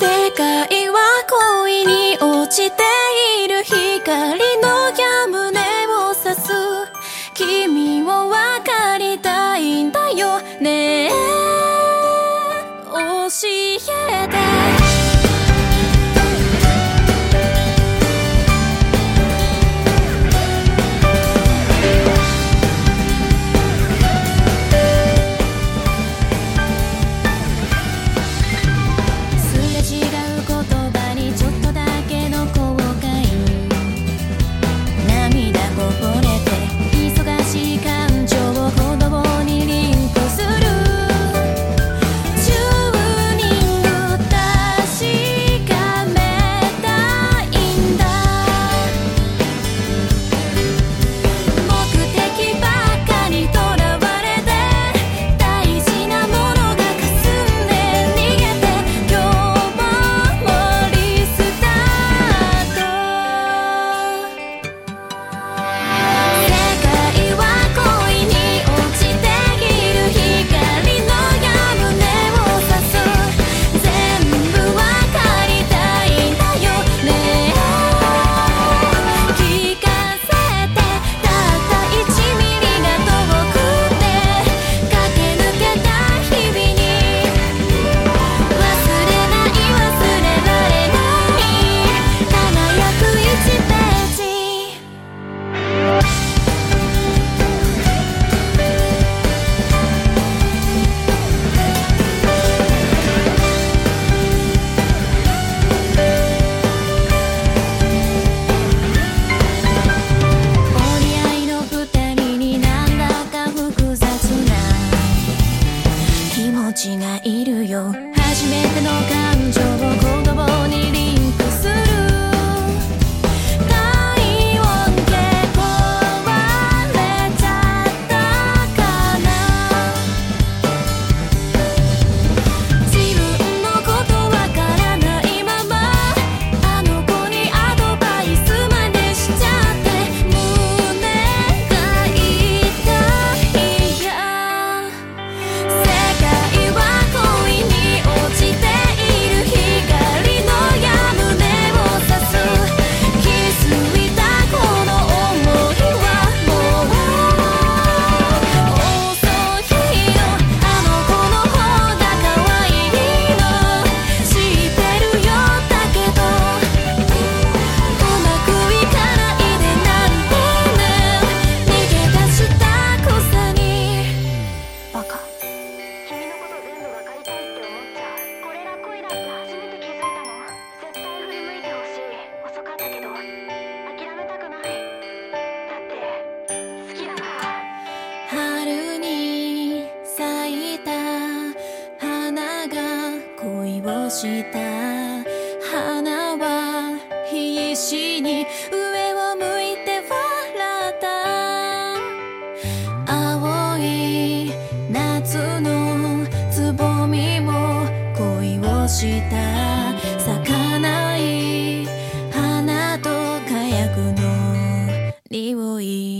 世界は恋に落ちている光。ちがいるよ。初めての感情を言葉に君のこと全部分かりたいって思っちゃうこれが恋だって初めて気づいたの絶対振り向いてほしい遅かったけど諦めたくないだって好きだな春に咲いた花が恋をした。花は必死に上をの匂い